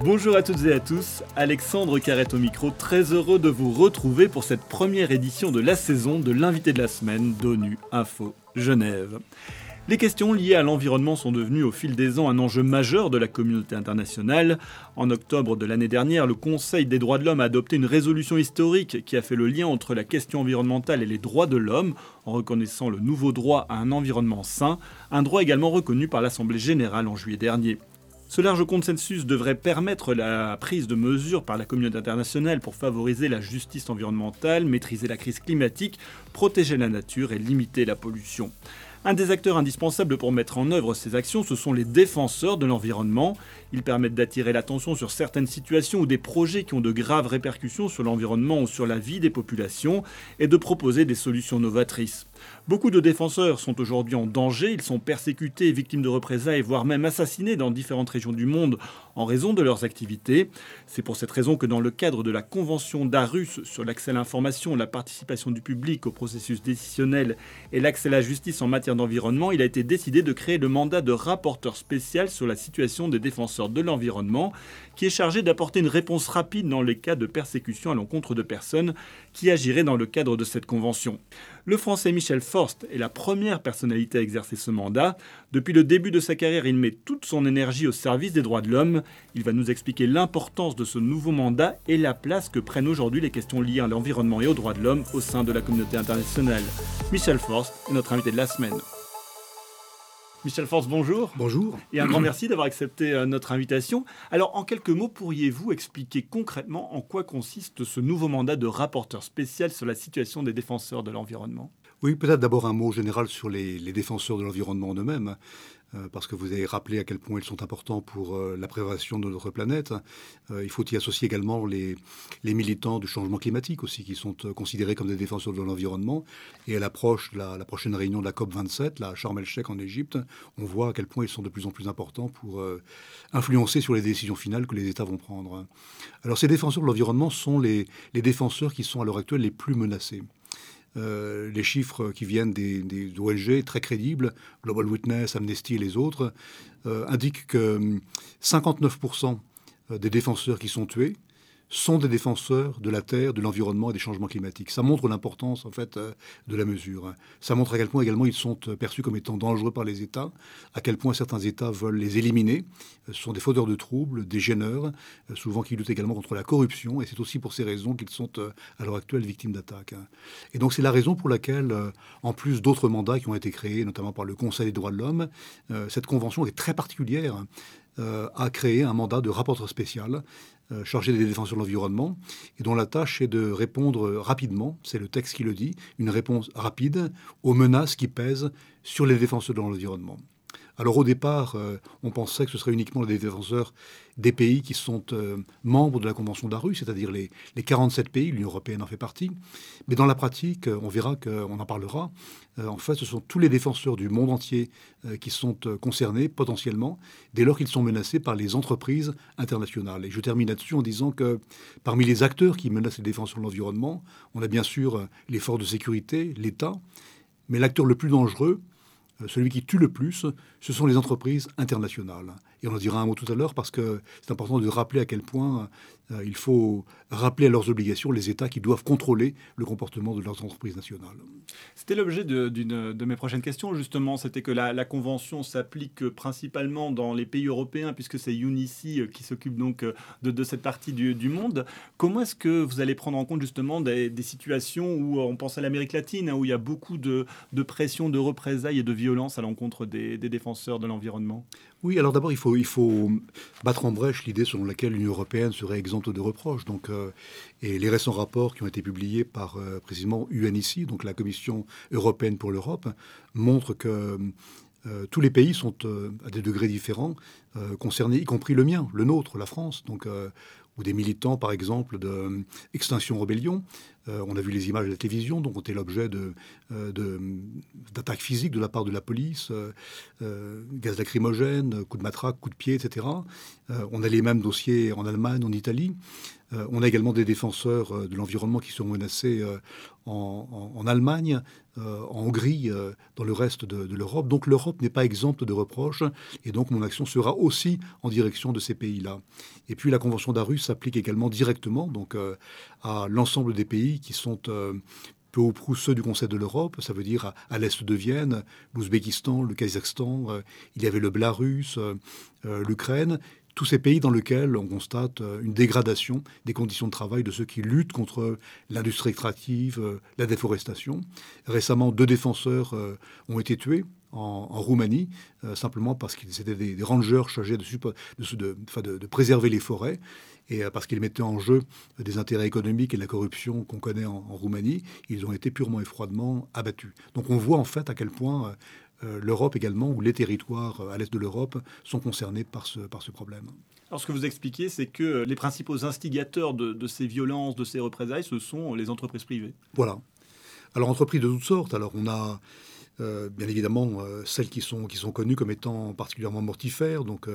Bonjour à toutes et à tous, Alexandre Carrette au micro, très heureux de vous retrouver pour cette première édition de la saison de l'invité de la semaine d'ONU Info Genève. Les questions liées à l'environnement sont devenues au fil des ans un enjeu majeur de la communauté internationale. En octobre de l'année dernière, le Conseil des droits de l'homme a adopté une résolution historique qui a fait le lien entre la question environnementale et les droits de l'homme, en reconnaissant le nouveau droit à un environnement sain, un droit également reconnu par l'Assemblée générale en juillet dernier. Ce large consensus devrait permettre la prise de mesures par la communauté internationale pour favoriser la justice environnementale, maîtriser la crise climatique, protéger la nature et limiter la pollution. Un des acteurs indispensables pour mettre en œuvre ces actions, ce sont les défenseurs de l'environnement. Ils permettent d'attirer l'attention sur certaines situations ou des projets qui ont de graves répercussions sur l'environnement ou sur la vie des populations et de proposer des solutions novatrices. Beaucoup de défenseurs sont aujourd'hui en danger, ils sont persécutés, victimes de représailles, voire même assassinés dans différentes régions du monde en raison de leurs activités. C'est pour cette raison que dans le cadre de la Convention d'Arus sur l'accès à l'information, la participation du public au processus décisionnel et l'accès à la justice en matière d'environnement, il a été décidé de créer le mandat de rapporteur spécial sur la situation des défenseurs de l'environnement, qui est chargé d'apporter une réponse rapide dans les cas de persécution à l'encontre de personnes qui agiraient dans le cadre de cette convention. Le français Michel Forst est la première personnalité à exercer ce mandat. Depuis le début de sa carrière, il met toute son énergie au service des droits de l'homme. Il va nous expliquer l'importance de ce nouveau mandat et la place que prennent aujourd'hui les questions liées à l'environnement et aux droits de l'homme au sein de la communauté internationale. Michel Forst est notre invité de la semaine. Michel Force, bonjour. Bonjour. Et un grand merci d'avoir accepté euh, notre invitation. Alors, en quelques mots, pourriez-vous expliquer concrètement en quoi consiste ce nouveau mandat de rapporteur spécial sur la situation des défenseurs de l'environnement? Oui, peut-être d'abord un mot général sur les, défenseurs de l'environnement eux-mêmes. Euh, parce que vous avez rappelé à quel point ils sont importants pour euh, la préservation de notre planète. Euh, il faut y associer également les, militants du changement climatique aussi, qui sont considérés comme des défenseurs de l'environnement. Et à l'approche de la, prochaine réunion de la COP27, la Sharm el-Sheikh en Égypte, on voit à quel point ils sont de plus en plus importants pour influencer sur les décisions finales que les États vont prendre. Alors ces défenseurs de l'environnement sont les défenseurs qui sont à l'heure actuelle les plus menacés. Euh, les chiffres qui viennent des, ONG très crédibles, Global Witness, Amnesty et les autres, euh, indiquent que 59% hum, des défenseurs qui sont tués sont des défenseurs de la terre, de l'environnement et des changements climatiques. Ça montre l'importance en fait euh, de la mesure. Ça montre à quel point également ils sont euh, perçus comme étant dangereux par les États, à quel point certains États veulent les éliminer. Euh, ce sont des fauteurs de troubles, des gêneurs, souvent qui luttent également contre la corruption, et c'est aussi pour ces raisons qu'ils sont à l'heure actuelle victimes d'attaques. Et donc c'est la raison pour laquelle, en plus d'autres mandats qui ont été créés, notamment par le Conseil des droits de l'homme, cette convention est très particulière a créé un mandat de rapporteur spécial chargé des défenseurs de l'environnement et dont la tâche est de répondre rapidement, c'est le texte qui le dit, une réponse rapide aux menaces qui pèsent sur les défenseurs de l'environnement. Alors au départ, euh, on pensait que ce serait uniquement les défenseurs des pays qui sont euh, membres de la Convention d'Arus, c'est-à-dire les, 47 pays, l'Union européenne en fait partie. Mais dans la pratique, euh, on verra qu'on en parlera. en fait, ce sont tous les défenseurs du monde entier qui sont concernés potentiellement, dès lors qu'ils sont menacés par les entreprises internationales. Et je termine là-dessus en disant que parmi les acteurs qui menacent les défenseurs de l'environnement, on a bien sûr les forces de sécurité, l'État, mais l'acteur le plus dangereux, celui qui tue le plus, ce sont les entreprises internationales. Et on en dira un mot tout à l'heure parce que c'est important de rappeler à quel point euh, il faut rappeler à leurs obligations les États qui doivent contrôler le comportement de leurs entreprises nationales. C'était l'objet de, de, mes prochaines questions, justement. C'était que la, Convention s'applique principalement dans les pays européens, puisque c'est UNICI euh, qui s'occupe donc euh, de, cette partie du, monde. Comment est-ce que vous allez prendre en compte justement des, situations où on pense à l'Amérique latine, hein, où il y a beaucoup de, pression, de représailles et de violence à l'encontre des défenseurs de l'environnement? Oui, alors d'abord, il faut, battre en brèche l'idée selon laquelle l'Union européenne serait exempte de reproches. Donc, euh, et les récents rapports qui ont été publiés par euh, précisément UNICI, donc la Commission européenne pour l'Europe, montrent que euh, tous les pays sont à des degrés différents concernés, y compris le mien, le nôtre, la France. Donc, ou des militants, par exemple, de Extinction Rebellion, on a vu les images de la télévision, dont ont été l'objet d'attaques physiques de la part de la police, gaz lacrymogène, coups de matraque, coups de pied, etc. on a les mêmes dossiers en Allemagne, en Italie. Euh, on a également des défenseurs euh, de l'environnement qui sont menacés euh, en, Allemagne, en Hongrie, dans le reste de, l'Europe. Donc l'Europe n'est pas exempte de reproches et donc mon action sera aussi en direction de ces pays-là. Et puis la Convention d'Arus s'applique également directement donc, à l'ensemble des pays qui sont peu ou prou ceux du Conseil de l'Europe, ça veut dire à, l'est de Vienne, l'Ouzbékistan, le Kazakhstan, il y avait le Belarus, l'Ukraine, tous ces pays dans lesquels on constate euh, une dégradation des conditions de travail de ceux qui luttent contre l'industrie extractive, euh, la déforestation. Récemment, deux défenseurs euh, ont été tués en, Roumanie, simplement parce qu'ils étaient des, rangers chargés de, préserver les forêts et parce qu'ils mettaient en jeu des intérêts économiques et la corruption qu'on connaît en, en, Roumanie, ils ont été purement et froidement abattus. Donc on voit en fait à quel point euh, l'Europe également, ou les territoires euh, à l'est de l'Europe sont concernés par ce, par ce problème. Alors ce que vous expliquez, c'est que les principaux instigateurs de, ces violences, de ces représailles, ce sont les entreprises privées. Voilà. Alors entreprises de toutes sortes. Alors on a euh, bien évidemment celles qui sont, qui sont connues comme étant particulièrement mortifères, donc,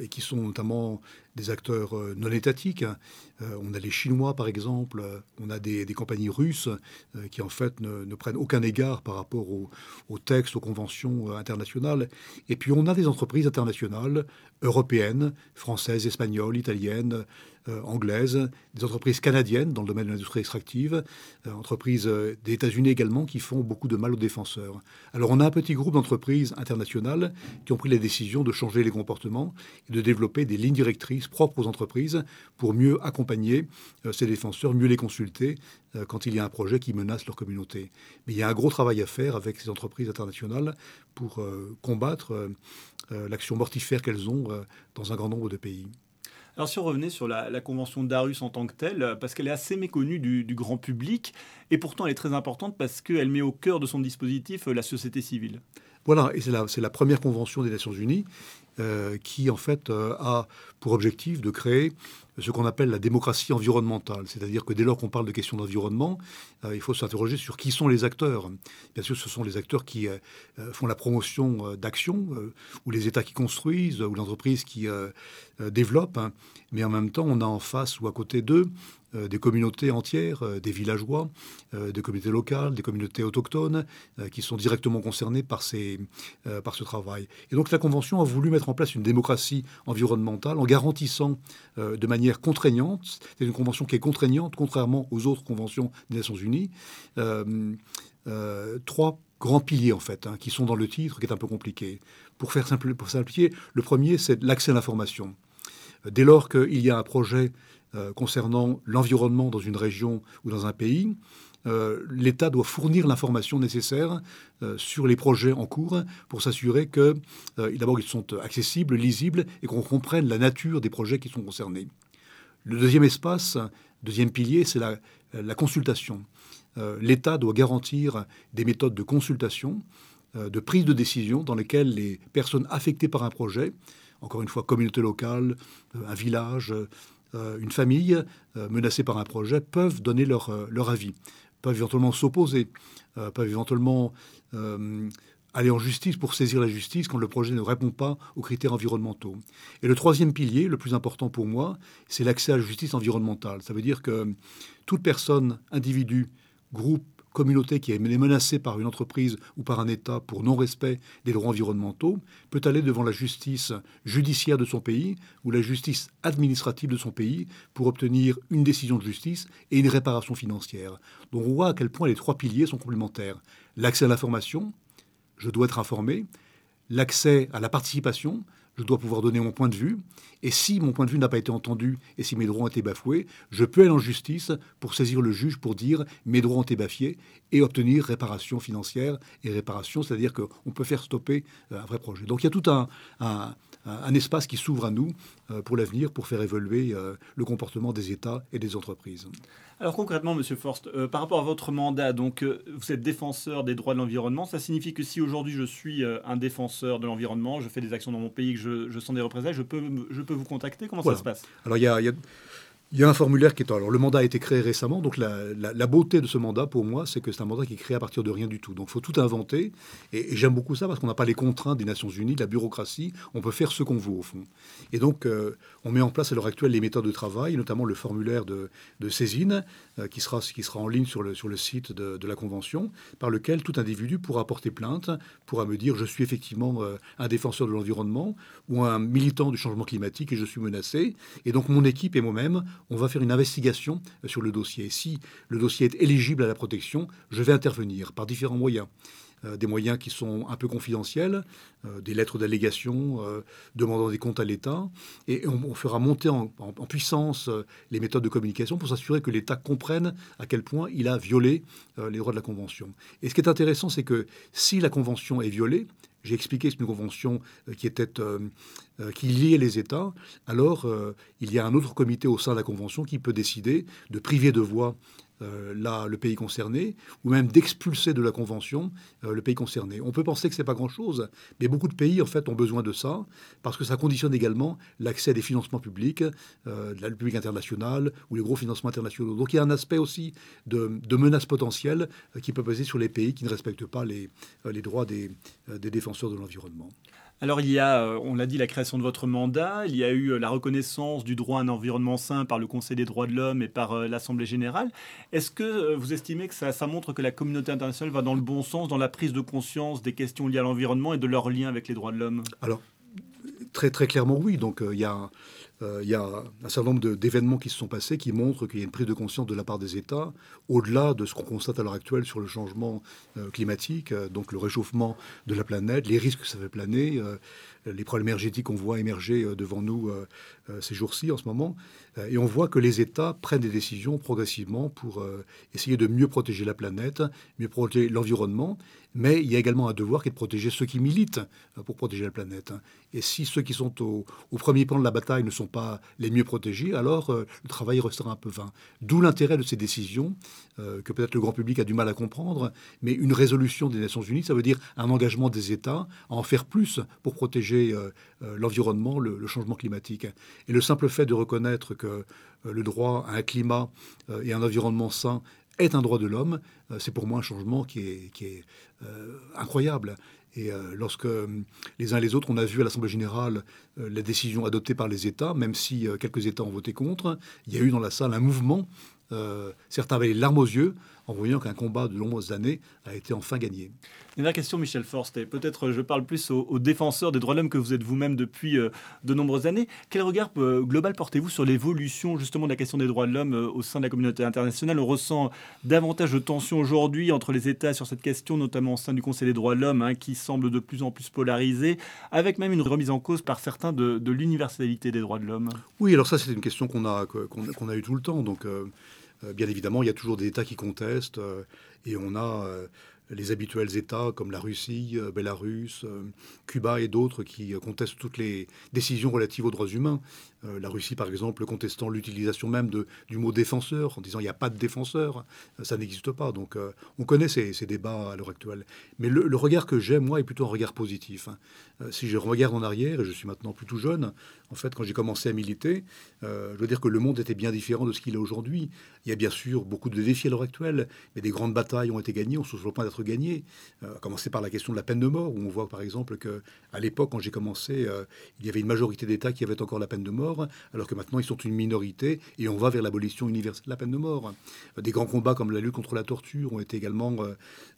et qui sont notamment des acteurs euh, non étatiques. Euh, on a les Chinois, par exemple, on a des, compagnies russes euh, qui, en fait, ne, prennent aucun égard par rapport aux, textes, aux conventions internationales. Et puis, on a des entreprises internationales, européennes, françaises, espagnoles, italiennes, anglaises, des entreprises canadiennes dans le domaine de l'industrie extractive, entreprises des États-Unis également qui font beaucoup de mal aux défenseurs. Alors on a un petit groupe d'entreprises internationales qui ont pris la décision de changer les comportements et de développer des lignes directrices propres aux entreprises pour mieux accompagner euh, ces défenseurs, mieux les consulter euh, quand il y a un projet qui menace leur communauté. Mais il y a un gros travail à faire avec ces entreprises internationales pour euh, combattre l'action mortifère qu'elles ont dans un grand nombre de pays. Alors si on revenait sur la, convention d'Arus en tant que telle, parce qu'elle est assez méconnue du, grand public, et pourtant elle est très importante parce qu'elle met au cœur de son dispositif la société civile. Voilà, et c'est la, première convention des Nations Unies euh, qui en fait euh, a pour objectif de créer ce qu'on appelle la démocratie environnementale. C'est-à-dire que dès lors qu'on parle de questions d'environnement, euh, il faut s'interroger sur qui sont les acteurs. Bien sûr, ce sont les acteurs qui font la promotion d'actions, ou les États qui construisent, ou l'entreprise qui développe. Hein. Mais en même temps, on a en face ou à côté d'eux des communautés entières, euh, des villageois, euh, des communautés locales, des communautés autochtones, qui sont directement concernés par, ces, par ce travail. Et donc la Convention a voulu mettre en place une démocratie environnementale en garantissant de manière contraignante, c'est une convention qui est contraignante, contrairement aux autres conventions des Nations Unies, trois grands piliers en fait, hein, qui sont dans le titre, qui est un peu compliqué. Pour faire simple, pour simplifier, le premier, c'est l'accès à l'information. Dès lors qu'il y a un projet euh, concernant l'environnement dans une région ou dans un pays, euh, l'État doit fournir l'information nécessaire euh, sur les projets en cours pour s'assurer que, d'abord, ils sont accessibles, lisibles et qu'on comprenne la nature des projets qui sont concernés. Le deuxième espace, deuxième pilier, c'est la, consultation. L'État doit garantir des méthodes de consultation, de prise de décision dans lesquelles les personnes affectées par un projet, encore une fois, communauté locale, un village, une famille euh, menacée par un projet peuvent donner leur, euh, leur avis, peuvent éventuellement s'opposer, peuvent éventuellement aller en justice pour saisir la justice quand le projet ne répond pas aux critères environnementaux. Et le troisième pilier, le plus important pour moi, c'est l'accès à la justice environnementale. Ça veut dire que toute personne, individu, groupe, communauté qui est menacée par une entreprise ou par un État pour non-respect des droits environnementaux peut aller devant la justice judiciaire de son pays ou la justice administrative de son pays pour obtenir une décision de justice et une réparation financière. Donc on voit à quel point les trois piliers sont complémentaires. L'accès à l'information, je dois être informé. L'accès à la participation, je dois pouvoir donner mon point de vue. Et si mon point de vue n'a pas été entendu et si mes droits ont été bafoués, je peux aller en justice pour saisir le juge pour dire mes droits ont été bafoués et obtenir réparation financière et réparation, c'est-à-dire qu'on peut faire stopper euh, un vrai projet. Donc il y a tout un, un espace qui s'ouvre à nous euh, pour l'avenir, pour faire évoluer euh, le comportement des États et des entreprises. Alors concrètement, Monsieur Forst, euh, par rapport à votre mandat, donc vous êtes défenseur des droits de l'environnement. Ça signifie que si aujourd'hui je suis un défenseur de l'environnement, je fais des actions dans mon pays, que je, sens des représailles, je peux, je peux vous contacter? Comment ça se passe? Alors il y a, il y a un formulaire qui est. Alors, le mandat a été créé récemment, donc la, beauté de ce mandat, pour moi, c'est que c'est un mandat qui est créé à partir de rien du tout. Donc, il faut tout inventer. Et, j'aime beaucoup ça parce qu'on n'a pas les contraintes des Nations Unies, de la bureaucratie. On peut faire ce qu'on veut, au fond. Et donc, euh, on met en place à l'heure actuelle les méthodes de travail, notamment le formulaire de, saisine, euh, qui, sera, qui sera en ligne sur le, sur le site de, la Convention, par lequel tout individu pourra porter plainte, pourra me dire je suis effectivement euh, un défenseur de l'environnement ou un militant du changement climatique et je suis menacé. Et donc, mon équipe et moi-même, on va faire une investigation sur le dossier. Si le dossier est éligible à la protection, je vais intervenir par différents moyens. Euh, des moyens qui sont un peu confidentiels, euh, des lettres d'allégation euh, demandant des comptes à l'État, et on, fera monter en, puissance les méthodes de communication pour s'assurer que l'État comprenne à quel point il a violé les droits de la Convention. Et ce qui est intéressant, c'est que si la Convention est violée, j'ai expliqué que c'est une convention qui était qui liait les États. Alors, il y a un autre comité au sein de la convention qui peut décider de priver de voix euh, le pays concerné, ou même d'expulser de la Convention euh, le pays concerné. On peut penser que ce n'est pas grand-chose, mais beaucoup de pays, en fait, ont besoin de ça, parce que ça conditionne également l'accès à des financements publics, euh, de la public internationale, ou les gros financements internationaux. Donc il y a un aspect aussi de, de menace potentielle qui peut peser sur les pays qui ne respectent pas les, les droits des, des défenseurs de l'environnement. Alors il y a, euh, on l'a dit, la création de votre mandat, il y a eu euh, la reconnaissance du droit à un environnement sain par le Conseil des droits de l'homme et par euh, l'Assemblée générale. Est-ce que vous estimez que ça, montre que la communauté internationale va dans le bon sens dans la prise de conscience des questions liées à l'environnement et de leur lien avec les droits de l'homme? Alors, très clairement oui. Donc il y a il y a un certain nombre d'événements qui se sont passés qui montrent qu'il y a une prise de conscience de la part des États, au-delà de ce qu'on constate à l'heure actuelle sur le changement euh, climatique, euh, donc le réchauffement de la planète, les risques que ça fait planer, les problèmes énergétiques qu'on voit émerger devant nous ces jours-ci, en ce moment. et on voit que les États prennent des décisions progressivement pour essayer de mieux protéger la planète, mieux protéger l'environnement. Mais il y a également un devoir qui est de protéger ceux qui militent pour protéger la planète. Et si ceux qui sont au, premier plan de la bataille ne sont pas les mieux protégés, alors euh, le travail restera un peu vain. D'où l'intérêt de ces décisions, euh, que peut-être le grand public a du mal à comprendre, mais une résolution des Nations Unies, ça veut dire un engagement des États à en faire plus pour protéger euh, l'environnement, le, changement climatique. Et le simple fait de reconnaître que le droit à un climat et un environnement sain est un droit de l'homme, c'est pour moi un changement qui est, incroyable. Et euh, lorsque euh, les uns et les autres, on a vu à l'Assemblée générale euh, la décision adoptée par les États, même si quelques États ont voté contre, il y a eu dans la salle un mouvement. certains avaient les larmes aux yeux en voyant qu'un combat de nombreuses années a été enfin gagné. Dernière question, Michel Forst, et peut-être je parle plus aux, défenseurs des droits de l'homme que vous êtes vous-même depuis de nombreuses années. Quel regard global portez-vous sur l'évolution justement de la question des droits de l'homme au sein de la communauté internationale? On ressent davantage de tensions aujourd'hui entre les États sur cette question, notamment au sein du Conseil des droits de l'homme, hein, qui semble de plus en plus polarisé, avec même une remise en cause par certains de, l'universalité des droits de l'homme. Oui, alors ça c'est une question qu'on a, qu'on, a eu tout le temps. Donc euh, euh, bien évidemment, il y a toujours des États qui contestent, euh, et on a les habituels États comme la Russie, euh, Bélarus, euh, Cuba et d'autres qui euh, contestent toutes les décisions relatives aux droits humains. La Russie, par exemple, contestant l'utilisation même du mot défenseur, en disant il n'y a pas de défenseur, ça n'existe pas. Donc on connaît ces, débats à l'heure actuelle. Mais le, regard que j'ai, moi, est plutôt un regard positif. Hein. si je regarde en arrière, et je suis maintenant plutôt jeune, en fait, quand j'ai commencé à militer, je veux dire que le monde était bien différent de ce qu'il est aujourd'hui. Il y a bien sûr beaucoup de défis à l'heure actuelle, mais des grandes batailles ont été gagnées, on se sur le point d'être gagné. Euh, à commencer par la question de la peine de mort, où on voit par exemple que à l'époque, quand j'ai commencé, euh, il y avait une majorité d'États qui avaient encore la peine de mort, alors que maintenant ils sont une minorité et on va vers l'abolition universelle de la peine de mort. Euh, des grands combats comme la lutte contre la torture ont été également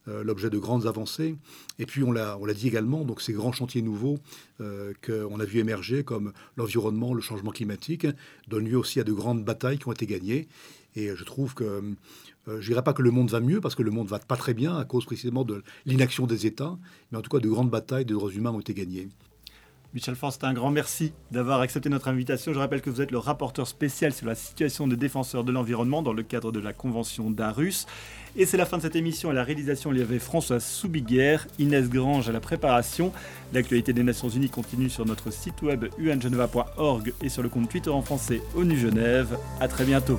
l'objet de grandes avancées. Et puis on l'a, dit également, donc ces grands chantiers nouveaux qu'on a vu émerger, comme l'environnement, le changement climatique, donnent lieu aussi à de grandes batailles qui ont été gagnées. Et je trouve que euh, je dirais pas que le monde va mieux, parce que le monde va pas très bien à cause précisément de l'inaction des États, mais en tout cas de grandes batailles des droits humains ont été gagnées. Michel Forst, un grand merci d'avoir accepté notre invitation. Je rappelle que vous êtes le rapporteur spécial sur la situation des défenseurs de l'environnement dans le cadre de la Convention d'Arus. Et c'est la fin de cette émission. À la réalisation, il y avait François Soubiguerre, Inès Grange à la préparation. L'actualité des Nations Unies continue sur notre site web ungeneva.org et sur le compte Twitter en français ONU Genève. À très bientôt.